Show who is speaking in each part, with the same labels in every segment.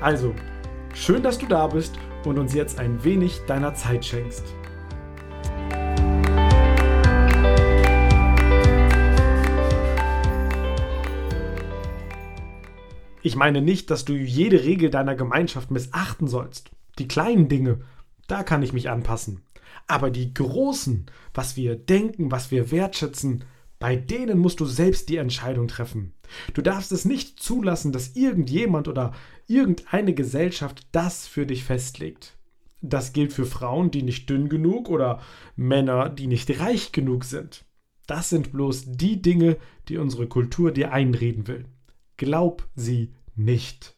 Speaker 1: Also, schön, dass du da bist und uns jetzt ein wenig deiner Zeit schenkst. Ich meine nicht, dass du jede Regel deiner Gemeinschaft missachten sollst. Die kleinen Dinge, da kann ich mich anpassen. Aber die großen, was wir denken, was wir wertschätzen, bei denen musst du selbst die Entscheidung treffen. Du darfst es nicht zulassen, dass irgendjemand oder irgendeine Gesellschaft das für dich festlegt. Das gilt für Frauen, die nicht dünn genug oder Männer, die nicht reich genug sind. Das sind bloß die Dinge, die unsere Kultur dir einreden will. Glaub sie nicht.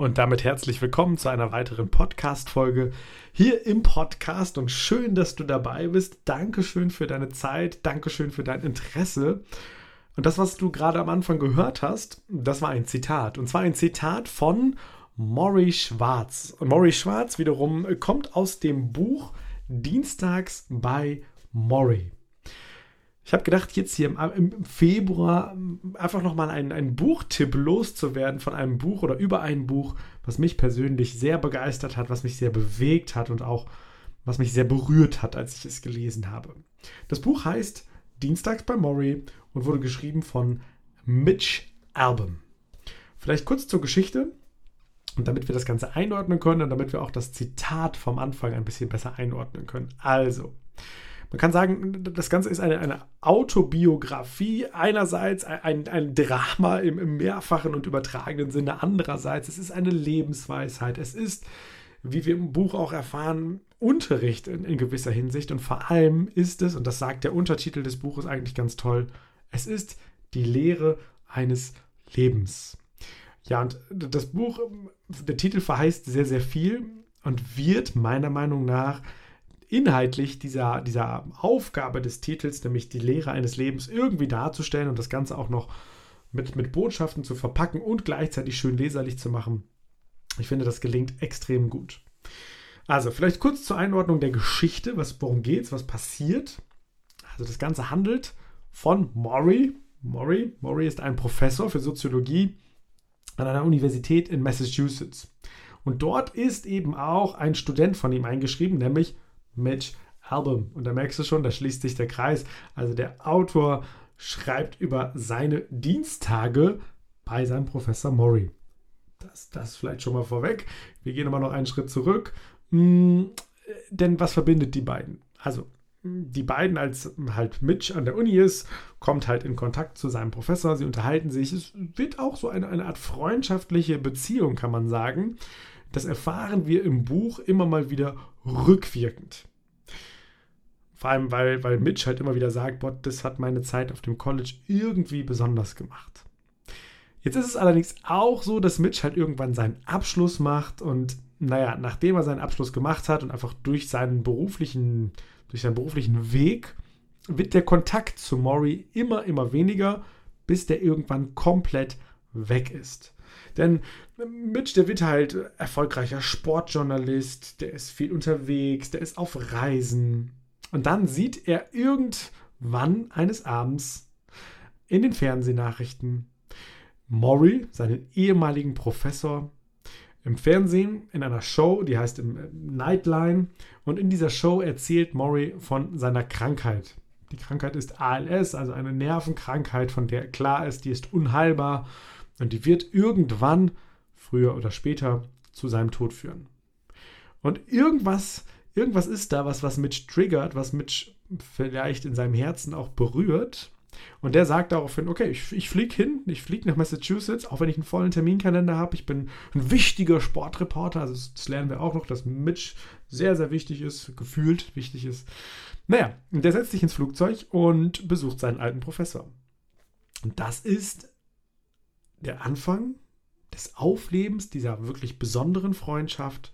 Speaker 1: Und damit herzlich willkommen zu einer weiteren Podcast-Folge hier im Podcast und schön, dass du dabei bist. Dankeschön für deine Zeit, Dankeschön für dein Interesse. Und das, was du gerade am Anfang gehört hast, das war ein Zitat. Und zwar ein Zitat von Maury Schwarz. Und Maury Schwarz wiederum kommt aus dem Buch Dienstags bei Maury. Ich habe gedacht, jetzt hier im, Februar einfach nochmal einen, einen Buchtipp loszuwerden von einem Buch oder über ein Buch, was mich persönlich sehr begeistert hat, was mich sehr bewegt hat und auch was mich sehr berührt hat, als ich es gelesen habe. Das Buch heißt Dienstags bei Maury und wurde geschrieben von Mitch Album. Vielleicht kurz zur Geschichte und damit wir das Ganze einordnen können und damit wir auch das Zitat vom Anfang ein bisschen besser einordnen können. Also, man kann sagen, das Ganze ist eine, eine Autobiografie. Einerseits ein, ein Drama im, im mehrfachen und übertragenen Sinne. Andererseits, es ist eine Lebensweisheit. Es ist, wie wir im Buch auch erfahren, Unterricht in, in gewisser Hinsicht. Und vor allem ist es, und das sagt der Untertitel des Buches eigentlich ganz toll, es ist die Lehre eines Lebens. Ja, und das Buch, der Titel verheißt sehr, sehr viel und wird meiner Meinung nach inhaltlich dieser, dieser Aufgabe des Titels, nämlich die Lehre eines Lebens irgendwie darzustellen und das Ganze auch noch mit, mit Botschaften zu verpacken und gleichzeitig schön leserlich zu machen. Ich finde, das gelingt extrem gut. Also, vielleicht kurz zur Einordnung der Geschichte, was, worum es, was passiert. Also, das Ganze handelt von Maury. Maury, Maury ist ein Professor für Soziologie an einer Universität in Massachusetts. Und dort ist eben auch ein Student von ihm eingeschrieben, nämlich Mitch Album. Und da merkst du schon, da schließt sich der Kreis. Also der Autor schreibt über seine Dienstage bei seinem Professor Maury. Das, das vielleicht schon mal vorweg. Wir gehen aber noch einen Schritt zurück. Hm, denn was verbindet die beiden? Also, die beiden, als halt Mitch an der Uni ist, kommt halt in Kontakt zu seinem Professor. Sie unterhalten sich. Es wird auch so eine, eine Art freundschaftliche Beziehung, kann man sagen. Das erfahren wir im Buch immer mal wieder rückwirkend. Vor allem, weil, weil Mitch halt immer wieder sagt, boah, das hat meine Zeit auf dem College irgendwie besonders gemacht. Jetzt ist es allerdings auch so, dass Mitch halt irgendwann seinen Abschluss macht und naja, nachdem er seinen Abschluss gemacht hat und einfach durch seinen beruflichen, durch seinen beruflichen Weg, wird der Kontakt zu Maury immer, immer weniger, bis der irgendwann komplett weg ist. Denn Mitch, der wird halt erfolgreicher Sportjournalist, der ist viel unterwegs, der ist auf Reisen. Und dann sieht er irgendwann eines Abends in den Fernsehnachrichten Maury, seinen ehemaligen Professor, im Fernsehen in einer Show, die heißt Nightline. Und in dieser Show erzählt Maury von seiner Krankheit. Die Krankheit ist ALS, also eine Nervenkrankheit, von der klar ist, die ist unheilbar und die wird irgendwann, früher oder später, zu seinem Tod führen. Und irgendwas, irgendwas ist da, was, was Mitch triggert, was Mitch vielleicht in seinem Herzen auch berührt. Und der sagt daraufhin, okay, ich, ich fliege hin, ich fliege nach Massachusetts, auch wenn ich einen vollen Terminkalender habe. Ich bin ein wichtiger Sportreporter, also das, lernen wir auch noch, dass Mitch sehr, sehr wichtig ist, gefühlt wichtig ist. Naja, der setzt sich ins Flugzeug und besucht seinen alten Professor. Und das ist der Anfang des Auflebens dieser wirklich besonderen Freundschaft.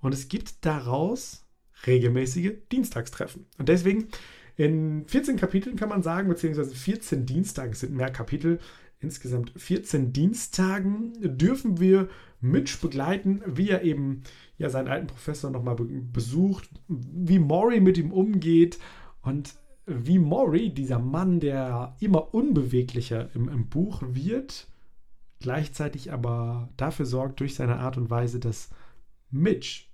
Speaker 1: Und es gibt daraus regelmäßige Dienstagstreffen. Und deswegen in 14 Kapiteln kann man sagen, beziehungsweise 14 Dienstagen sind mehr Kapitel, insgesamt 14 Dienstagen dürfen wir Mitch begleiten, wie er eben ja seinen alten Professor nochmal besucht, wie Maury mit ihm umgeht und wie Maury, dieser Mann, der immer unbeweglicher im, im Buch wird, gleichzeitig aber dafür sorgt durch seine Art und Weise, dass Mitch,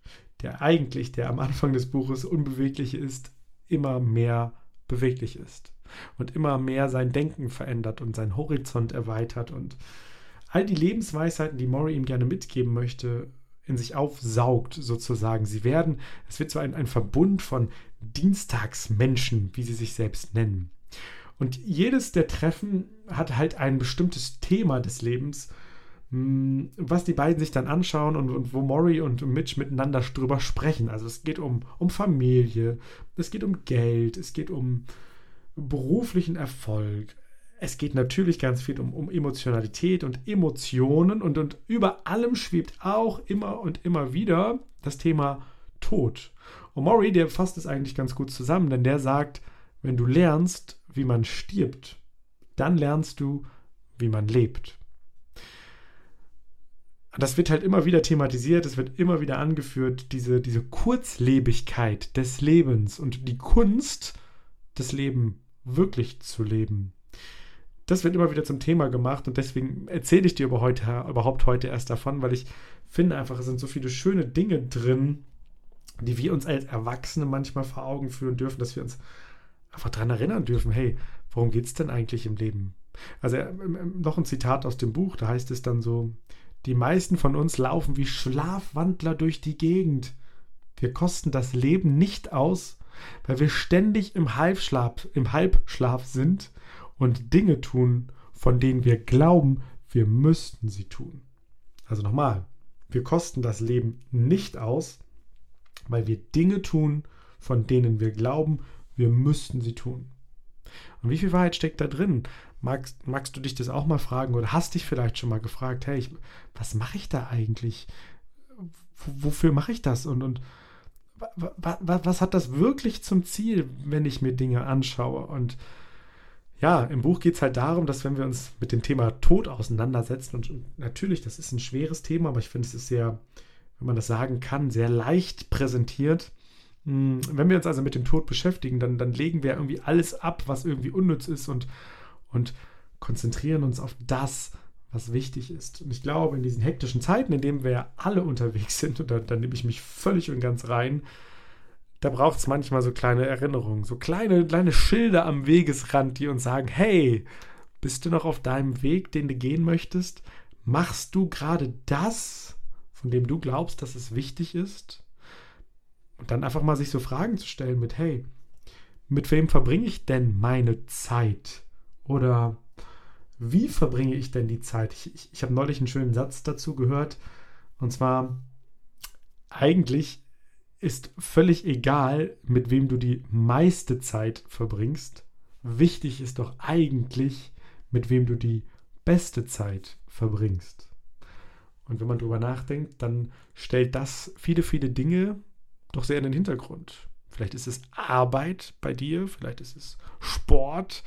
Speaker 1: der eigentlich, der am Anfang des Buches unbeweglich ist, immer mehr beweglich ist und immer mehr sein Denken verändert und seinen Horizont erweitert und all die Lebensweisheiten, die Maury ihm gerne mitgeben möchte, in sich aufsaugt, sozusagen. Sie werden, es wird so ein, ein Verbund von Dienstagsmenschen, wie sie sich selbst nennen. Und jedes der Treffen hat halt ein bestimmtes Thema des Lebens, hm, was die beiden sich dann anschauen und, und wo Maury und Mitch miteinander drüber sprechen. Also es geht um, um Familie, es geht um Geld, es geht um beruflichen Erfolg. Es geht natürlich ganz viel um, um Emotionalität und Emotionen und, und über allem schwebt auch immer und immer wieder das Thema Tod. Und Maury, der fasst es eigentlich ganz gut zusammen, denn der sagt, wenn du lernst, wie man stirbt, dann lernst du, wie man lebt. Das wird halt immer wieder thematisiert, es wird immer wieder angeführt, diese, diese Kurzlebigkeit des Lebens und die Kunst, das Leben wirklich zu leben. Das wird immer wieder zum Thema gemacht und deswegen erzähle ich dir über heute, überhaupt heute erst davon, weil ich finde einfach, es sind so viele schöne Dinge drin, die wir uns als Erwachsene manchmal vor Augen führen dürfen, dass wir uns einfach daran erinnern dürfen, hey, worum geht es denn eigentlich im Leben? Also noch ein Zitat aus dem Buch, da heißt es dann so, die meisten von uns laufen wie Schlafwandler durch die Gegend. Wir kosten das Leben nicht aus, weil wir ständig im Halbschlaf, im Halbschlaf sind und Dinge tun, von denen wir glauben, wir müssten sie tun. Also nochmal, wir kosten das Leben nicht aus, weil wir Dinge tun, von denen wir glauben, wir müssten sie tun. Und wie viel Wahrheit steckt da drin? Magst, magst du dich das auch mal fragen oder hast dich vielleicht schon mal gefragt, hey, ich, was mache ich da eigentlich? Wofür mache ich das? Und, und was hat das wirklich zum Ziel, wenn ich mir Dinge anschaue? Und ja, im Buch geht es halt darum, dass wenn wir uns mit dem Thema Tod auseinandersetzen, und natürlich, das ist ein schweres Thema, aber ich finde, es ist sehr, wenn man das sagen kann, sehr leicht präsentiert. Hm, wenn wir uns also mit dem Tod beschäftigen, dann, dann legen wir irgendwie alles ab, was irgendwie unnütz ist und, und konzentrieren uns auf das, was wichtig ist. Und ich glaube, in diesen hektischen Zeiten, in denen wir alle unterwegs sind, und da, da nehme ich mich völlig und ganz rein, da braucht es manchmal so kleine Erinnerungen, so kleine, kleine Schilder am Wegesrand, die uns sagen, hey, bist du noch auf deinem Weg, den du gehen möchtest? Machst du gerade das, von dem du glaubst, dass es wichtig ist? Und dann einfach mal sich so Fragen zu stellen mit, hey, mit wem verbringe ich denn meine Zeit? Oder wie verbringe ich denn die Zeit? Ich, ich, ich habe neulich einen schönen Satz dazu gehört. Und zwar, eigentlich ist völlig egal, mit wem du die meiste Zeit verbringst. Wichtig ist doch eigentlich, mit wem du die beste Zeit verbringst. Und wenn man darüber nachdenkt, dann stellt das viele, viele Dinge doch sehr in den Hintergrund. Vielleicht ist es Arbeit bei dir, vielleicht ist es Sport,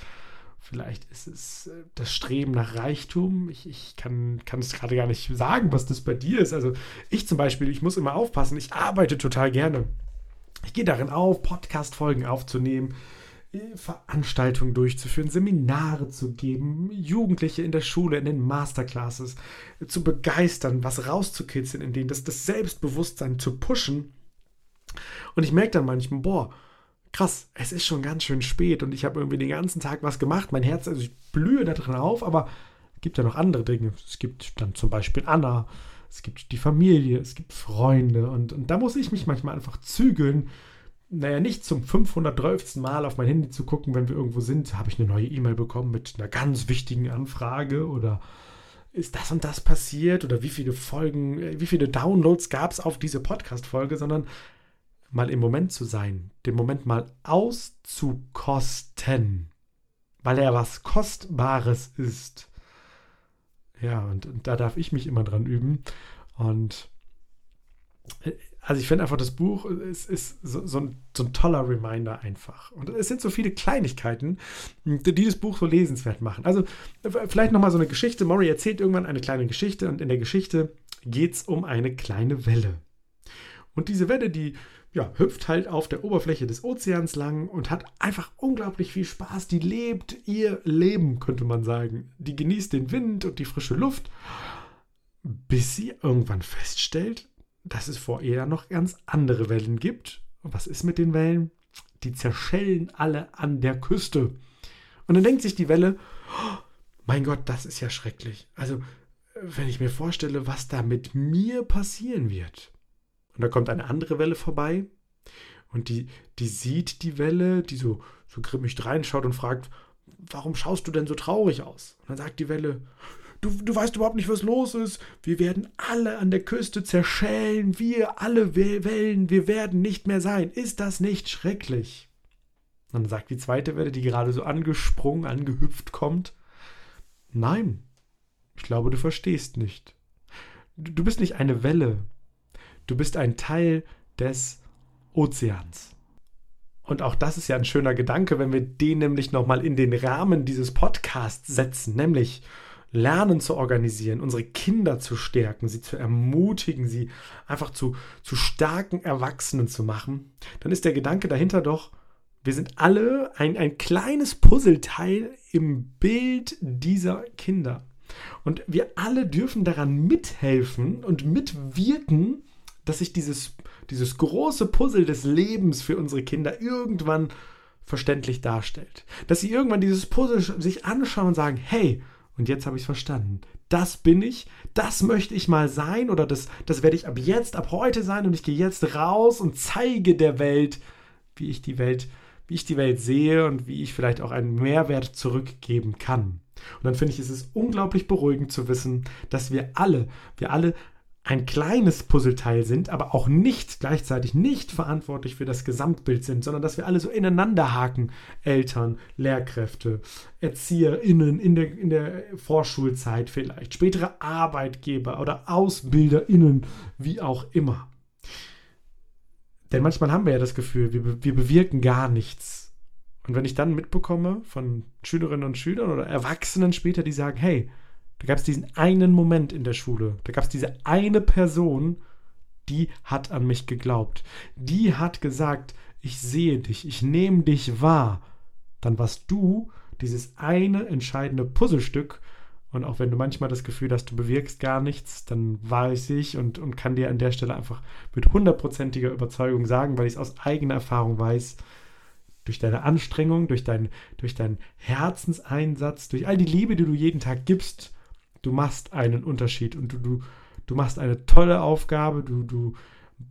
Speaker 1: vielleicht ist es äh, das Streben nach Reichtum. Ich, ich kann, kann es gerade gar nicht sagen, was das bei dir ist. Also ich zum Beispiel, ich muss immer aufpassen, ich arbeite total gerne. Ich gehe darin auf, Podcast-Folgen aufzunehmen, äh, Veranstaltungen durchzuführen, Seminare zu geben, Jugendliche in der Schule, in den Masterclasses äh, zu begeistern, was rauszukitzeln, in denen das, das Selbstbewusstsein zu pushen und ich merke dann manchmal, boah, krass, es ist schon ganz schön spät und ich habe irgendwie den ganzen Tag was gemacht. Mein Herz, also ich blühe da drin auf, aber es gibt ja noch andere Dinge. Es gibt dann zum Beispiel Anna, es gibt die Familie, es gibt Freunde und, und da muss ich mich manchmal einfach zügeln. Naja, nicht zum 512. Mal auf mein Handy zu gucken, wenn wir irgendwo sind, habe ich eine neue E-Mail bekommen mit einer ganz wichtigen Anfrage oder ist das und das passiert oder wie viele Folgen, äh, wie viele Downloads gab es auf diese Podcast-Folge, sondern mal im Moment zu sein, den Moment mal auszukosten, weil er was Kostbares ist. Ja, und, und da darf ich mich immer dran üben. Und äh, also ich finde einfach, das Buch ist, ist so, so, ein, so, ein, toller Reminder einfach. Und es sind so viele Kleinigkeiten, die dieses Buch so lesenswert machen. Also vielleicht nochmal so eine Geschichte. Maury erzählt irgendwann eine kleine Geschichte und in der Geschichte geht es um eine kleine Welle. Und diese Welle, die ja, hüpft halt auf der Oberfläche des Ozeans lang und hat einfach unglaublich viel Spaß. Die lebt ihr Leben, könnte man sagen. Die genießt den Wind und die frische Luft, bis sie irgendwann feststellt, dass es vor ihr noch ganz andere Wellen gibt. Und was ist mit den Wellen? Die zerschellen alle an der Küste. Und dann denkt sich die Welle, oh, mein Gott, das ist ja schrecklich. Also, wenn ich mir vorstelle, was da mit mir passieren wird. Und da kommt eine andere Welle vorbei und die, die sieht die Welle, die so, so grimmig reinschaut und fragt, warum schaust du denn so traurig aus? Und dann sagt die Welle, du, du weißt überhaupt nicht, was los ist. Wir werden alle an der Küste zerschellen, wir alle Wellen, wir werden nicht mehr sein. Ist das nicht schrecklich? Und dann sagt die zweite Welle, die gerade so angesprungen, angehüpft kommt, nein, ich glaube, du verstehst nicht. Du bist nicht eine Welle, Du bist ein Teil des Ozeans. Und auch das ist ja ein schöner Gedanke, wenn wir den nämlich nochmal in den Rahmen dieses Podcasts setzen, nämlich Lernen zu organisieren, unsere Kinder zu stärken, sie zu ermutigen, sie einfach zu, zu starken Erwachsenen zu machen, dann ist der Gedanke dahinter doch, wir sind alle ein, ein kleines Puzzleteil im Bild dieser Kinder. Und wir alle dürfen daran mithelfen und mitwirken, dass sich dieses, dieses große Puzzle des Lebens für unsere Kinder irgendwann verständlich darstellt. Dass sie irgendwann dieses Puzzle sich anschauen und sagen, hey, und jetzt habe ich es verstanden. Das bin ich, das möchte ich mal sein oder das, das werde ich ab jetzt, ab heute sein und ich gehe jetzt raus und zeige der Welt, wie ich die Welt, wie ich die Welt sehe und wie ich vielleicht auch einen Mehrwert zurückgeben kann. Und dann finde ich, ist es unglaublich beruhigend zu wissen, dass wir alle, wir alle ein kleines Puzzleteil sind, aber auch nicht gleichzeitig nicht verantwortlich für das Gesamtbild sind, sondern dass wir alle so ineinander haken. Eltern, Lehrkräfte, ErzieherInnen in der, in der Vorschulzeit vielleicht, spätere Arbeitgeber oder AusbilderInnen, wie auch immer. Denn manchmal haben wir ja das Gefühl, wir, wir bewirken gar nichts. Und wenn ich dann mitbekomme von Schülerinnen und Schülern oder Erwachsenen später, die sagen, hey, da gab es diesen einen Moment in der Schule. Da gab es diese eine Person, die hat an mich geglaubt. Die hat gesagt, ich sehe dich, ich nehme dich wahr. Dann warst du dieses eine entscheidende Puzzlestück. Und auch wenn du manchmal das Gefühl hast, du bewirkst gar nichts, dann weiß ich und, und kann dir an der Stelle einfach mit hundertprozentiger Überzeugung sagen, weil ich es aus eigener Erfahrung weiß, durch deine Anstrengung, durch, dein, durch deinen Herzenseinsatz, durch all die Liebe, die du jeden Tag gibst, Du machst einen Unterschied und du, du, du machst eine tolle Aufgabe. Du, du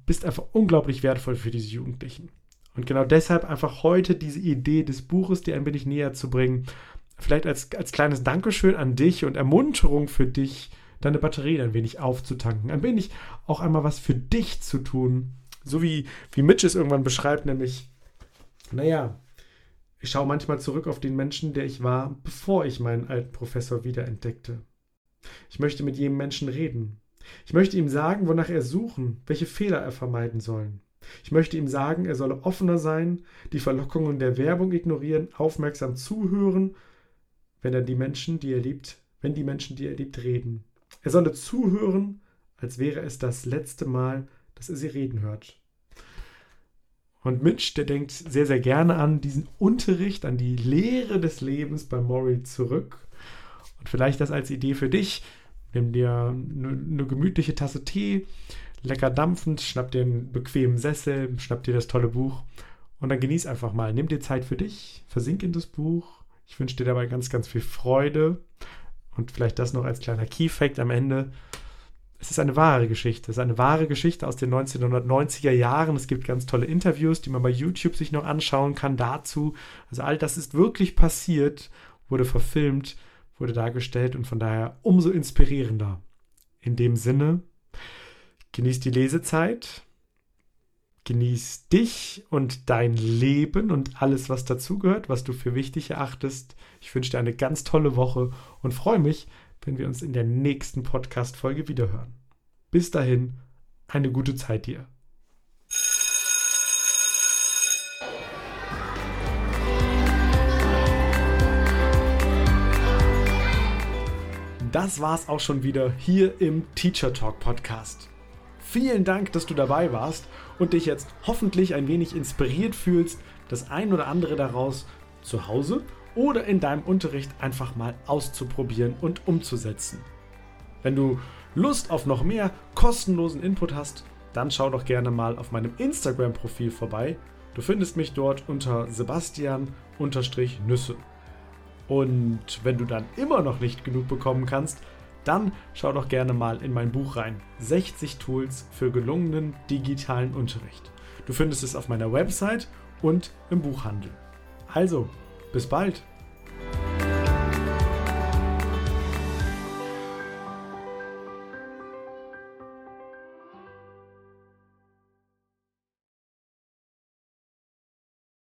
Speaker 1: bist einfach unglaublich wertvoll für diese Jugendlichen. Und genau deshalb einfach heute diese Idee des Buches dir ein wenig näher zu bringen. Vielleicht als, als kleines Dankeschön an dich und Ermunterung für dich, deine Batterie ein wenig aufzutanken. Ein wenig auch einmal was für dich zu tun. So wie, wie Mitch es irgendwann beschreibt, nämlich, naja, ich schaue manchmal zurück auf den Menschen, der ich war, bevor ich meinen alten Professor wiederentdeckte. Ich möchte mit jedem Menschen reden. Ich möchte ihm sagen, wonach er suchen, welche Fehler er vermeiden soll. Ich möchte ihm sagen, er solle offener sein, die Verlockungen der Werbung ignorieren, aufmerksam zuhören, wenn er die Menschen, die er liebt, wenn die Menschen, die er liebt, reden. Er solle zuhören, als wäre es das letzte Mal, dass er sie reden hört. Und Mitch, der denkt sehr, sehr gerne an diesen Unterricht, an die Lehre des Lebens bei Maury zurück und vielleicht das als Idee für dich. Nimm dir eine, eine gemütliche Tasse Tee, lecker dampfend, schnapp dir einen bequemen Sessel, schnapp dir das tolle Buch und dann genieß einfach mal. Nimm dir Zeit für dich, versink in das Buch. Ich wünsche dir dabei ganz, ganz viel Freude und vielleicht das noch als kleiner Key-Fact am Ende. Es ist eine wahre Geschichte. Es ist eine wahre Geschichte aus den 1990er Jahren. Es gibt ganz tolle Interviews, die man bei YouTube sich noch anschauen kann dazu. Also all das ist wirklich passiert, wurde verfilmt wurde dargestellt und von daher umso inspirierender. In dem Sinne, genieß die Lesezeit, genieß dich und dein Leben und alles, was dazugehört, was du für wichtig erachtest. Ich wünsche dir eine ganz tolle Woche und freue mich, wenn wir uns in der nächsten Podcast-Folge wiederhören. Bis dahin, eine gute Zeit dir. Das war's auch schon wieder hier im Teacher Talk Podcast. Vielen Dank, dass du dabei warst und dich jetzt hoffentlich ein wenig inspiriert fühlst, das ein oder andere daraus zu Hause oder in deinem Unterricht einfach mal auszuprobieren und umzusetzen. Wenn du Lust auf noch mehr kostenlosen Input hast, dann schau doch gerne mal auf meinem Instagram-Profil vorbei. Du findest mich dort unter Sebastian-Nüsse. Und wenn du dann immer noch nicht genug bekommen kannst, dann schau doch gerne mal in mein Buch rein. 60 Tools für gelungenen digitalen Unterricht. Du findest es auf meiner Website und im Buchhandel. Also, bis bald!